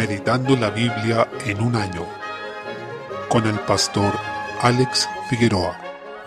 Meditando la Biblia en un año con el pastor Alex Figueroa.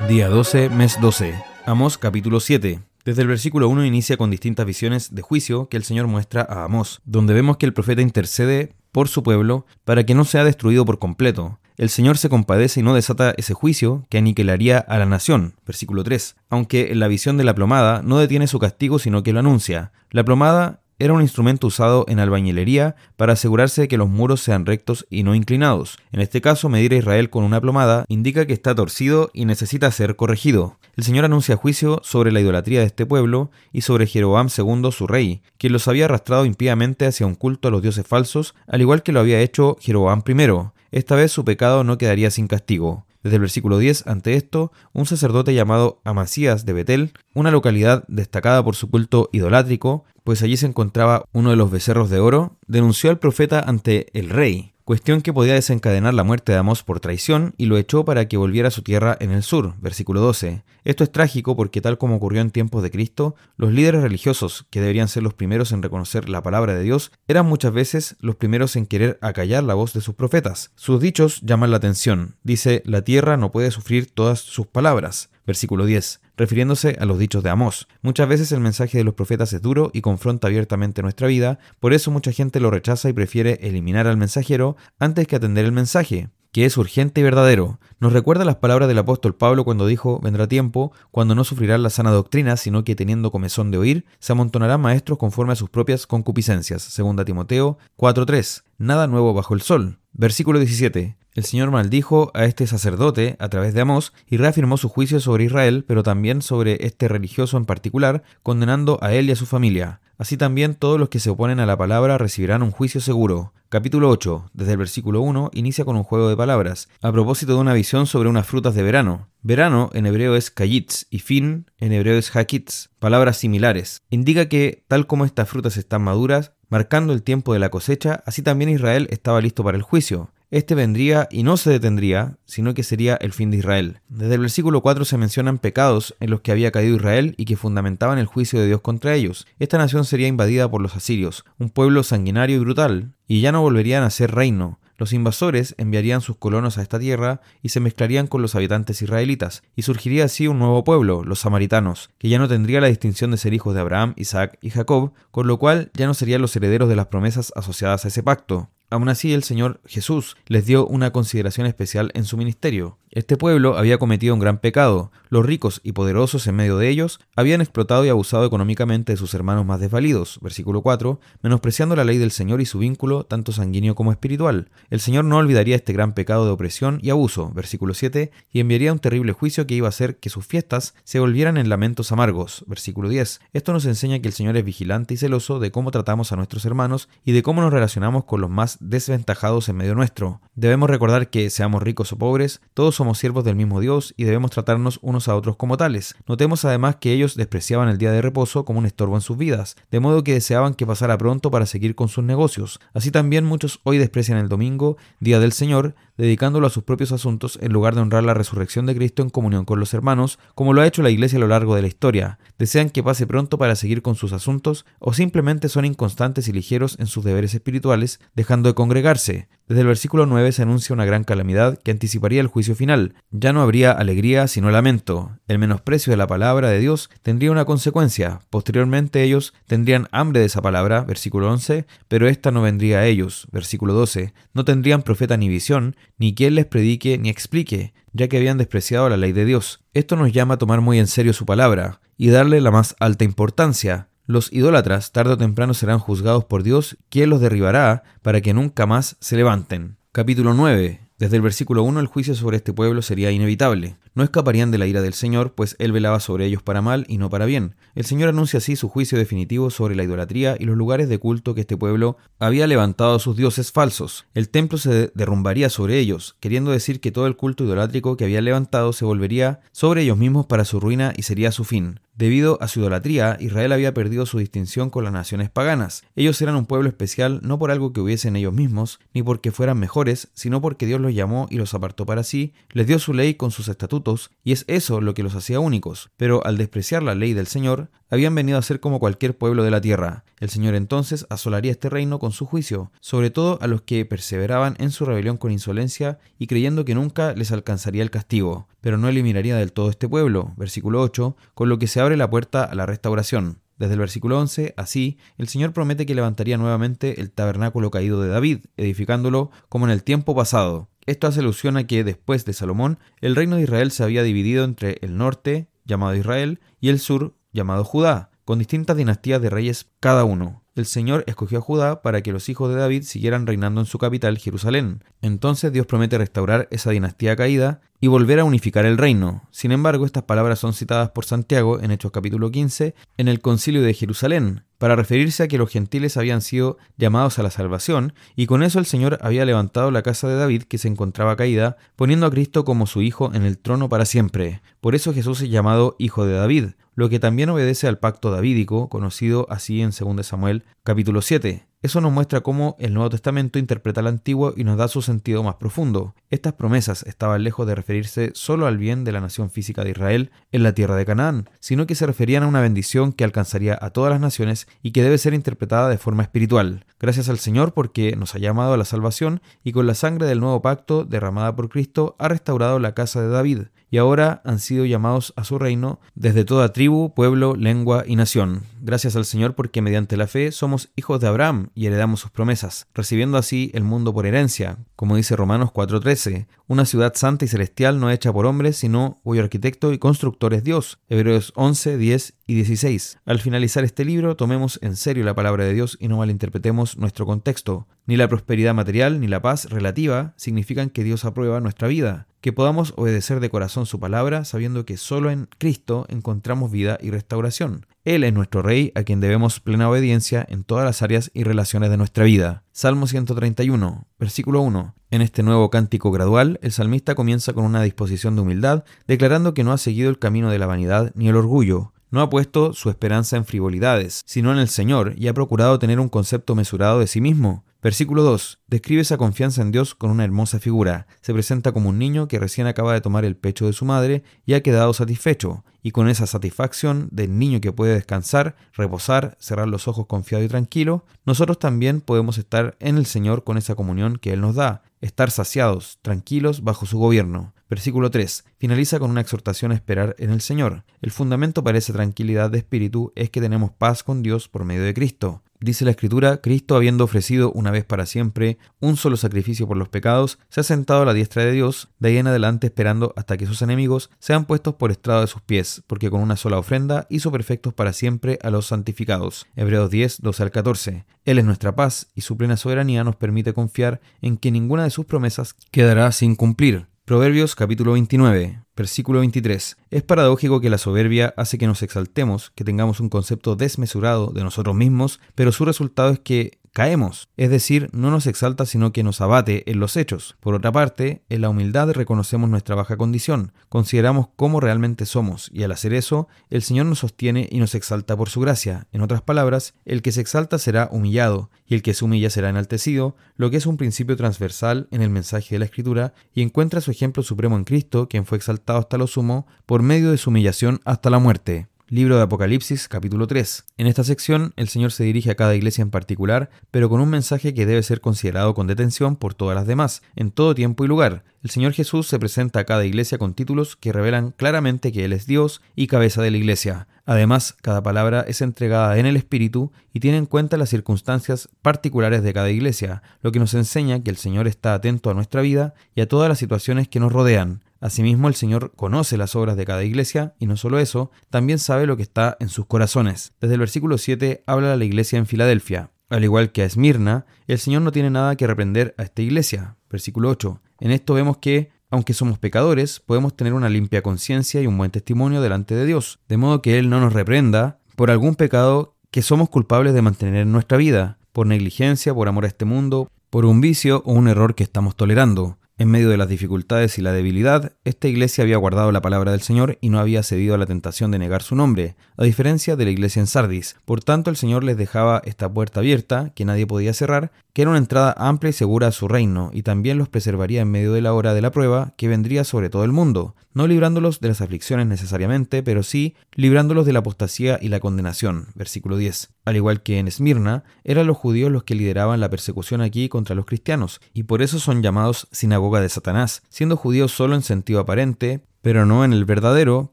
Día 12, mes 12. Amós capítulo 7. Desde el versículo 1 inicia con distintas visiones de juicio que el Señor muestra a Amós, donde vemos que el profeta intercede por su pueblo para que no sea destruido por completo. El Señor se compadece y no desata ese juicio que aniquilaría a la nación. Versículo 3. Aunque en la visión de la plomada no detiene su castigo, sino que lo anuncia. La plomada era un instrumento usado en albañilería para asegurarse de que los muros sean rectos y no inclinados. En este caso, medir a Israel con una plomada indica que está torcido y necesita ser corregido. El Señor anuncia juicio sobre la idolatría de este pueblo y sobre Jeroboam II, su rey, quien los había arrastrado impíamente hacia un culto a los dioses falsos, al igual que lo había hecho Jeroboam I. Esta vez su pecado no quedaría sin castigo. Desde el versículo 10, ante esto, un sacerdote llamado Amasías de Betel, una localidad destacada por su culto idolátrico, pues allí se encontraba uno de los becerros de oro, denunció al profeta ante el rey, cuestión que podía desencadenar la muerte de Amós por traición y lo echó para que volviera a su tierra en el sur, versículo 12. Esto es trágico porque tal como ocurrió en tiempos de Cristo, los líderes religiosos, que deberían ser los primeros en reconocer la palabra de Dios, eran muchas veces los primeros en querer acallar la voz de sus profetas. Sus dichos llaman la atención. Dice, la tierra no puede sufrir todas sus palabras. Versículo 10 refiriéndose a los dichos de Amós. Muchas veces el mensaje de los profetas es duro y confronta abiertamente nuestra vida, por eso mucha gente lo rechaza y prefiere eliminar al mensajero antes que atender el mensaje que es urgente y verdadero. Nos recuerda las palabras del apóstol Pablo cuando dijo, vendrá tiempo cuando no sufrirán la sana doctrina, sino que teniendo comezón de oír, se amontonarán maestros conforme a sus propias concupiscencias. Segunda Timoteo 4.3. Nada nuevo bajo el sol. Versículo 17. El Señor maldijo a este sacerdote a través de Amós y reafirmó su juicio sobre Israel, pero también sobre este religioso en particular, condenando a él y a su familia. Así también todos los que se oponen a la palabra recibirán un juicio seguro. Capítulo 8, desde el versículo 1, inicia con un juego de palabras, a propósito de una visión sobre unas frutas de verano. Verano en hebreo es kayitz y fin en hebreo es hakitz, palabras similares. Indica que, tal como estas frutas están maduras, marcando el tiempo de la cosecha, así también Israel estaba listo para el juicio este vendría y no se detendría, sino que sería el fin de Israel. Desde el versículo 4 se mencionan pecados en los que había caído Israel y que fundamentaban el juicio de Dios contra ellos. Esta nación sería invadida por los asirios, un pueblo sanguinario y brutal, y ya no volverían a ser reino. Los invasores enviarían sus colonos a esta tierra y se mezclarían con los habitantes israelitas, y surgiría así un nuevo pueblo, los samaritanos, que ya no tendría la distinción de ser hijos de Abraham, Isaac y Jacob, con lo cual ya no serían los herederos de las promesas asociadas a ese pacto. Aún así, el Señor Jesús les dio una consideración especial en su ministerio. Este pueblo había cometido un gran pecado. Los ricos y poderosos en medio de ellos habían explotado y abusado económicamente de sus hermanos más desvalidos. Versículo 4. Menospreciando la ley del Señor y su vínculo, tanto sanguíneo como espiritual. El Señor no olvidaría este gran pecado de opresión y abuso. Versículo 7. Y enviaría un terrible juicio que iba a hacer que sus fiestas se volvieran en lamentos amargos. Versículo 10. Esto nos enseña que el Señor es vigilante y celoso de cómo tratamos a nuestros hermanos y de cómo nos relacionamos con los más desventajados en medio nuestro. Debemos recordar que, seamos ricos o pobres, todos somos siervos del mismo Dios y debemos tratarnos unos a otros como tales. Notemos además que ellos despreciaban el día de reposo como un estorbo en sus vidas, de modo que deseaban que pasara pronto para seguir con sus negocios. Así también muchos hoy desprecian el domingo, día del Señor, dedicándolo a sus propios asuntos en lugar de honrar la resurrección de Cristo en comunión con los hermanos, como lo ha hecho la Iglesia a lo largo de la historia. Desean que pase pronto para seguir con sus asuntos o simplemente son inconstantes y ligeros en sus deberes espirituales, dejando de congregarse. Desde el versículo 9 se anuncia una gran calamidad que anticiparía el juicio final. Ya no habría alegría sino lamento. El menosprecio de la palabra de Dios tendría una consecuencia. Posteriormente ellos tendrían hambre de esa palabra, versículo 11, pero ésta no vendría a ellos, versículo 12. No tendrían profeta ni visión, ni quien les predique ni explique, ya que habían despreciado la ley de Dios. Esto nos llama a tomar muy en serio su palabra y darle la más alta importancia. Los idólatras tarde o temprano serán juzgados por Dios, quien los derribará para que nunca más se levanten. Capítulo 9. Desde el versículo 1 el juicio sobre este pueblo sería inevitable. No escaparían de la ira del Señor, pues Él velaba sobre ellos para mal y no para bien. El Señor anuncia así su juicio definitivo sobre la idolatría y los lugares de culto que este pueblo había levantado a sus dioses falsos. El templo se derrumbaría sobre ellos, queriendo decir que todo el culto idolátrico que había levantado se volvería sobre ellos mismos para su ruina y sería su fin. Debido a su idolatría, Israel había perdido su distinción con las naciones paganas. Ellos eran un pueblo especial no por algo que hubiesen ellos mismos, ni porque fueran mejores, sino porque Dios los llamó y los apartó para sí, les dio su ley con sus estatutos, y es eso lo que los hacía únicos. Pero al despreciar la ley del Señor, habían venido a ser como cualquier pueblo de la tierra. El Señor entonces asolaría este reino con su juicio, sobre todo a los que perseveraban en su rebelión con insolencia y creyendo que nunca les alcanzaría el castigo, pero no eliminaría del todo este pueblo, versículo 8, con lo que se abre la puerta a la restauración. Desde el versículo 11, así, el Señor promete que levantaría nuevamente el tabernáculo caído de David, edificándolo como en el tiempo pasado. Esto hace alusión a que después de Salomón, el reino de Israel se había dividido entre el norte, llamado Israel, y el sur, llamado Judá, con distintas dinastías de reyes cada uno el Señor escogió a Judá para que los hijos de David siguieran reinando en su capital, Jerusalén. Entonces Dios promete restaurar esa dinastía caída y volver a unificar el reino. Sin embargo, estas palabras son citadas por Santiago en Hechos capítulo 15 en el concilio de Jerusalén, para referirse a que los gentiles habían sido llamados a la salvación, y con eso el Señor había levantado la casa de David que se encontraba caída, poniendo a Cristo como su Hijo en el trono para siempre. Por eso Jesús es llamado Hijo de David, lo que también obedece al pacto davídico, conocido así en 2 Samuel capítulo 7. Eso nos muestra cómo el Nuevo Testamento interpreta el Antiguo y nos da su sentido más profundo. Estas promesas estaban lejos de referirse solo al bien de la nación física de Israel en la tierra de Canaán, sino que se referían a una bendición que alcanzaría a todas las naciones y que debe ser interpretada de forma espiritual. Gracias al Señor porque nos ha llamado a la salvación y con la sangre del nuevo pacto derramada por Cristo ha restaurado la casa de David, y ahora han sido llamados a su reino desde toda tribu, pueblo, lengua y nación. Gracias al Señor porque mediante la fe somos hijos de Abraham y heredamos sus promesas, recibiendo así el mundo por herencia, como dice Romanos 4:13, una ciudad santa y celestial no hecha por hombres, sino cuyo arquitecto y constructor es Dios. Hebreos 11, 10 y 16. Al finalizar este libro, tomemos en serio la palabra de Dios y no malinterpretemos nuestro contexto. Ni la prosperidad material ni la paz relativa significan que Dios aprueba nuestra vida, que podamos obedecer de corazón su palabra sabiendo que solo en Cristo encontramos vida y restauración. Él es nuestro Rey a quien debemos plena obediencia en todas las áreas y relaciones de nuestra vida. Salmo 131, versículo 1. En este nuevo cántico gradual, el salmista comienza con una disposición de humildad, declarando que no ha seguido el camino de la vanidad ni el orgullo, no ha puesto su esperanza en frivolidades, sino en el Señor, y ha procurado tener un concepto mesurado de sí mismo. Versículo 2. Describe esa confianza en Dios con una hermosa figura. Se presenta como un niño que recién acaba de tomar el pecho de su madre y ha quedado satisfecho, y con esa satisfacción del niño que puede descansar, reposar, cerrar los ojos confiado y tranquilo, nosotros también podemos estar en el Señor con esa comunión que Él nos da, estar saciados, tranquilos bajo su gobierno. Versículo 3. Finaliza con una exhortación a esperar en el Señor. El fundamento para esa tranquilidad de espíritu es que tenemos paz con Dios por medio de Cristo. Dice la Escritura, Cristo habiendo ofrecido una vez para siempre un solo sacrificio por los pecados, se ha sentado a la diestra de Dios, de ahí en adelante esperando hasta que sus enemigos sean puestos por estrado de sus pies, porque con una sola ofrenda hizo perfectos para siempre a los santificados. Hebreos 10, 12 al 14. Él es nuestra paz y su plena soberanía nos permite confiar en que ninguna de sus promesas quedará sin cumplir. Proverbios capítulo 29, versículo 23. Es paradójico que la soberbia hace que nos exaltemos, que tengamos un concepto desmesurado de nosotros mismos, pero su resultado es que caemos, es decir, no nos exalta sino que nos abate en los hechos. Por otra parte, en la humildad reconocemos nuestra baja condición, consideramos cómo realmente somos, y al hacer eso, el Señor nos sostiene y nos exalta por su gracia. En otras palabras, el que se exalta será humillado, y el que se humilla será enaltecido, lo que es un principio transversal en el mensaje de la Escritura, y encuentra su ejemplo supremo en Cristo, quien fue exaltado hasta lo sumo, por medio de su humillación hasta la muerte. Libro de Apocalipsis, capítulo 3. En esta sección, el Señor se dirige a cada iglesia en particular, pero con un mensaje que debe ser considerado con detención por todas las demás, en todo tiempo y lugar. El Señor Jesús se presenta a cada iglesia con títulos que revelan claramente que Él es Dios y cabeza de la iglesia. Además, cada palabra es entregada en el Espíritu y tiene en cuenta las circunstancias particulares de cada iglesia, lo que nos enseña que el Señor está atento a nuestra vida y a todas las situaciones que nos rodean. Asimismo, el Señor conoce las obras de cada iglesia y no solo eso, también sabe lo que está en sus corazones. Desde el versículo 7 habla a la iglesia en Filadelfia. Al igual que a Esmirna, el Señor no tiene nada que reprender a esta iglesia. Versículo 8. En esto vemos que, aunque somos pecadores, podemos tener una limpia conciencia y un buen testimonio delante de Dios, de modo que Él no nos reprenda por algún pecado que somos culpables de mantener en nuestra vida, por negligencia, por amor a este mundo, por un vicio o un error que estamos tolerando. En medio de las dificultades y la debilidad, esta iglesia había guardado la palabra del Señor y no había cedido a la tentación de negar su nombre, a diferencia de la iglesia en Sardis. Por tanto, el Señor les dejaba esta puerta abierta, que nadie podía cerrar, que era una entrada amplia y segura a su reino, y también los preservaría en medio de la hora de la prueba que vendría sobre todo el mundo, no librándolos de las aflicciones necesariamente, pero sí librándolos de la apostasía y la condenación. Versículo 10. Al igual que en Esmirna, eran los judíos los que lideraban la persecución aquí contra los cristianos, y por eso son llamados sinagoga de Satanás, siendo judíos solo en sentido aparente, pero no en el verdadero,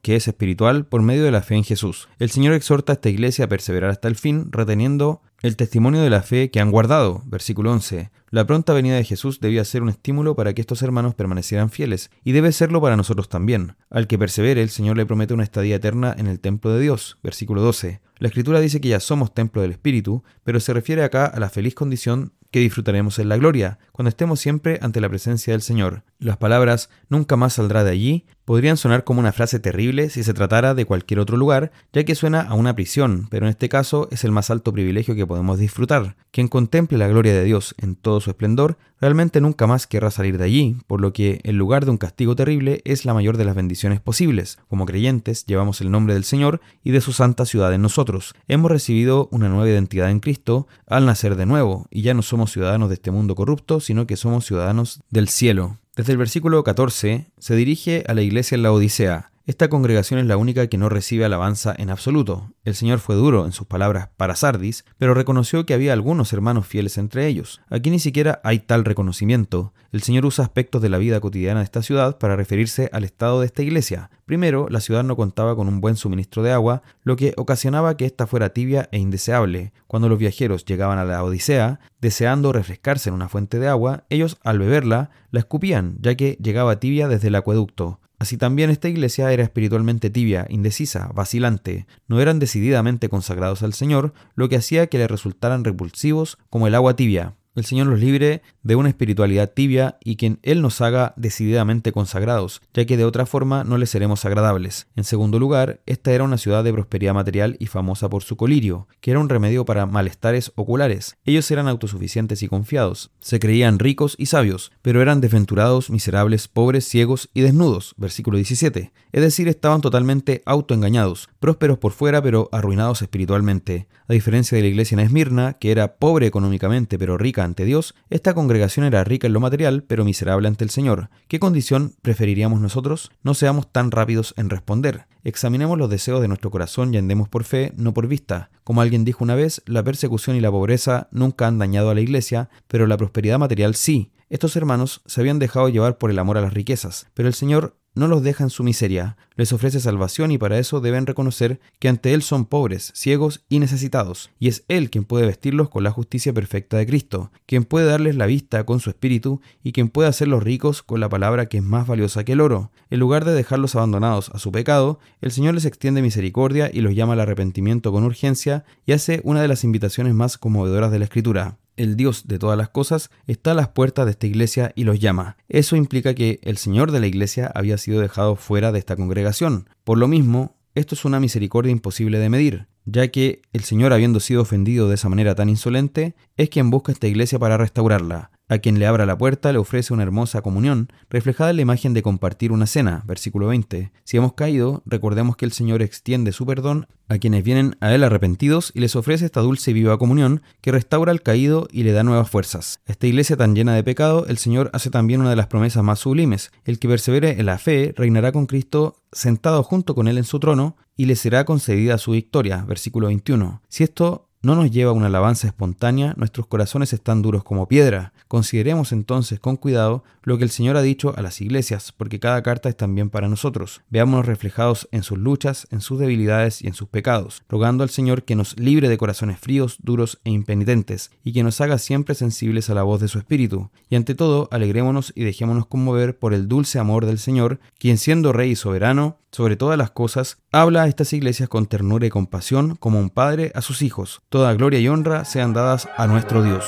que es espiritual, por medio de la fe en Jesús. El Señor exhorta a esta iglesia a perseverar hasta el fin, reteniendo el testimonio de la fe que han guardado. Versículo 11. La pronta venida de Jesús debía ser un estímulo para que estos hermanos permanecieran fieles, y debe serlo para nosotros también. Al que persevere, el Señor le promete una estadía eterna en el templo de Dios. Versículo 12. La Escritura dice que ya somos templo del Espíritu, pero se refiere acá a la feliz condición que disfrutaremos en la gloria, cuando estemos siempre ante la presencia del Señor. Las palabras nunca más saldrá de allí podrían sonar como una frase terrible si se tratara de cualquier otro lugar, ya que suena a una prisión, pero en este caso es el más alto privilegio que podemos disfrutar. Quien contemple la gloria de Dios en todo su esplendor, realmente nunca más querrá salir de allí, por lo que en lugar de un castigo terrible es la mayor de las bendiciones posibles. Como creyentes llevamos el nombre del Señor y de su santa ciudad en nosotros. Hemos recibido una nueva identidad en Cristo al nacer de nuevo, y ya no somos ciudadanos de este mundo corrupto, sino que somos ciudadanos del cielo. Desde el versículo 14 se dirige a la iglesia en la Odisea, esta congregación es la única que no recibe alabanza en absoluto. El Señor fue duro en sus palabras para Sardis, pero reconoció que había algunos hermanos fieles entre ellos. Aquí ni siquiera hay tal reconocimiento. El Señor usa aspectos de la vida cotidiana de esta ciudad para referirse al estado de esta iglesia. Primero, la ciudad no contaba con un buen suministro de agua, lo que ocasionaba que ésta fuera tibia e indeseable. Cuando los viajeros llegaban a la Odisea, deseando refrescarse en una fuente de agua, ellos al beberla la escupían, ya que llegaba tibia desde el acueducto. Así también esta iglesia era espiritualmente tibia, indecisa, vacilante, no eran decididamente consagrados al Señor, lo que hacía que le resultaran repulsivos como el agua tibia. El Señor los libre de una espiritualidad tibia y que Él nos haga decididamente consagrados, ya que de otra forma no le seremos agradables. En segundo lugar, esta era una ciudad de prosperidad material y famosa por su colirio, que era un remedio para malestares oculares. Ellos eran autosuficientes y confiados, se creían ricos y sabios, pero eran desventurados, miserables, pobres, ciegos y desnudos. Versículo 17. Es decir, estaban totalmente autoengañados, prósperos por fuera pero arruinados espiritualmente. A diferencia de la iglesia en Esmirna, que era pobre económicamente pero rica ante Dios, esta congregación era rica en lo material, pero miserable ante el Señor. ¿Qué condición preferiríamos nosotros? No seamos tan rápidos en responder. Examinemos los deseos de nuestro corazón y andemos por fe, no por vista. Como alguien dijo una vez, la persecución y la pobreza nunca han dañado a la iglesia, pero la prosperidad material sí. Estos hermanos se habían dejado llevar por el amor a las riquezas, pero el Señor no los deja en su miseria, les ofrece salvación y para eso deben reconocer que ante Él son pobres, ciegos y necesitados, y es Él quien puede vestirlos con la justicia perfecta de Cristo, quien puede darles la vista con su espíritu y quien puede hacerlos ricos con la palabra que es más valiosa que el oro. En lugar de dejarlos abandonados a su pecado, el Señor les extiende misericordia y los llama al arrepentimiento con urgencia y hace una de las invitaciones más conmovedoras de la Escritura el Dios de todas las cosas, está a las puertas de esta iglesia y los llama. Eso implica que el Señor de la iglesia había sido dejado fuera de esta congregación. Por lo mismo, esto es una misericordia imposible de medir, ya que el Señor, habiendo sido ofendido de esa manera tan insolente, es quien busca esta iglesia para restaurarla. A quien le abra la puerta le ofrece una hermosa comunión, reflejada en la imagen de compartir una cena, versículo 20. Si hemos caído, recordemos que el Señor extiende su perdón a quienes vienen a Él arrepentidos y les ofrece esta dulce y viva comunión que restaura al caído y le da nuevas fuerzas. Esta iglesia tan llena de pecado, el Señor hace también una de las promesas más sublimes. El que persevere en la fe reinará con Cristo sentado junto con Él en su trono y le será concedida su victoria, versículo 21. Si esto no nos lleva a una alabanza espontánea, nuestros corazones están duros como piedra. Consideremos entonces con cuidado lo que el Señor ha dicho a las iglesias, porque cada carta es también para nosotros. Veámonos reflejados en sus luchas, en sus debilidades y en sus pecados, rogando al Señor que nos libre de corazones fríos, duros e impenitentes, y que nos haga siempre sensibles a la voz de su Espíritu. Y ante todo, alegrémonos y dejémonos conmover por el dulce amor del Señor, quien siendo Rey y soberano, sobre todas las cosas, habla a estas iglesias con ternura y compasión como un padre a sus hijos. Toda gloria y honra sean dadas a nuestro Dios.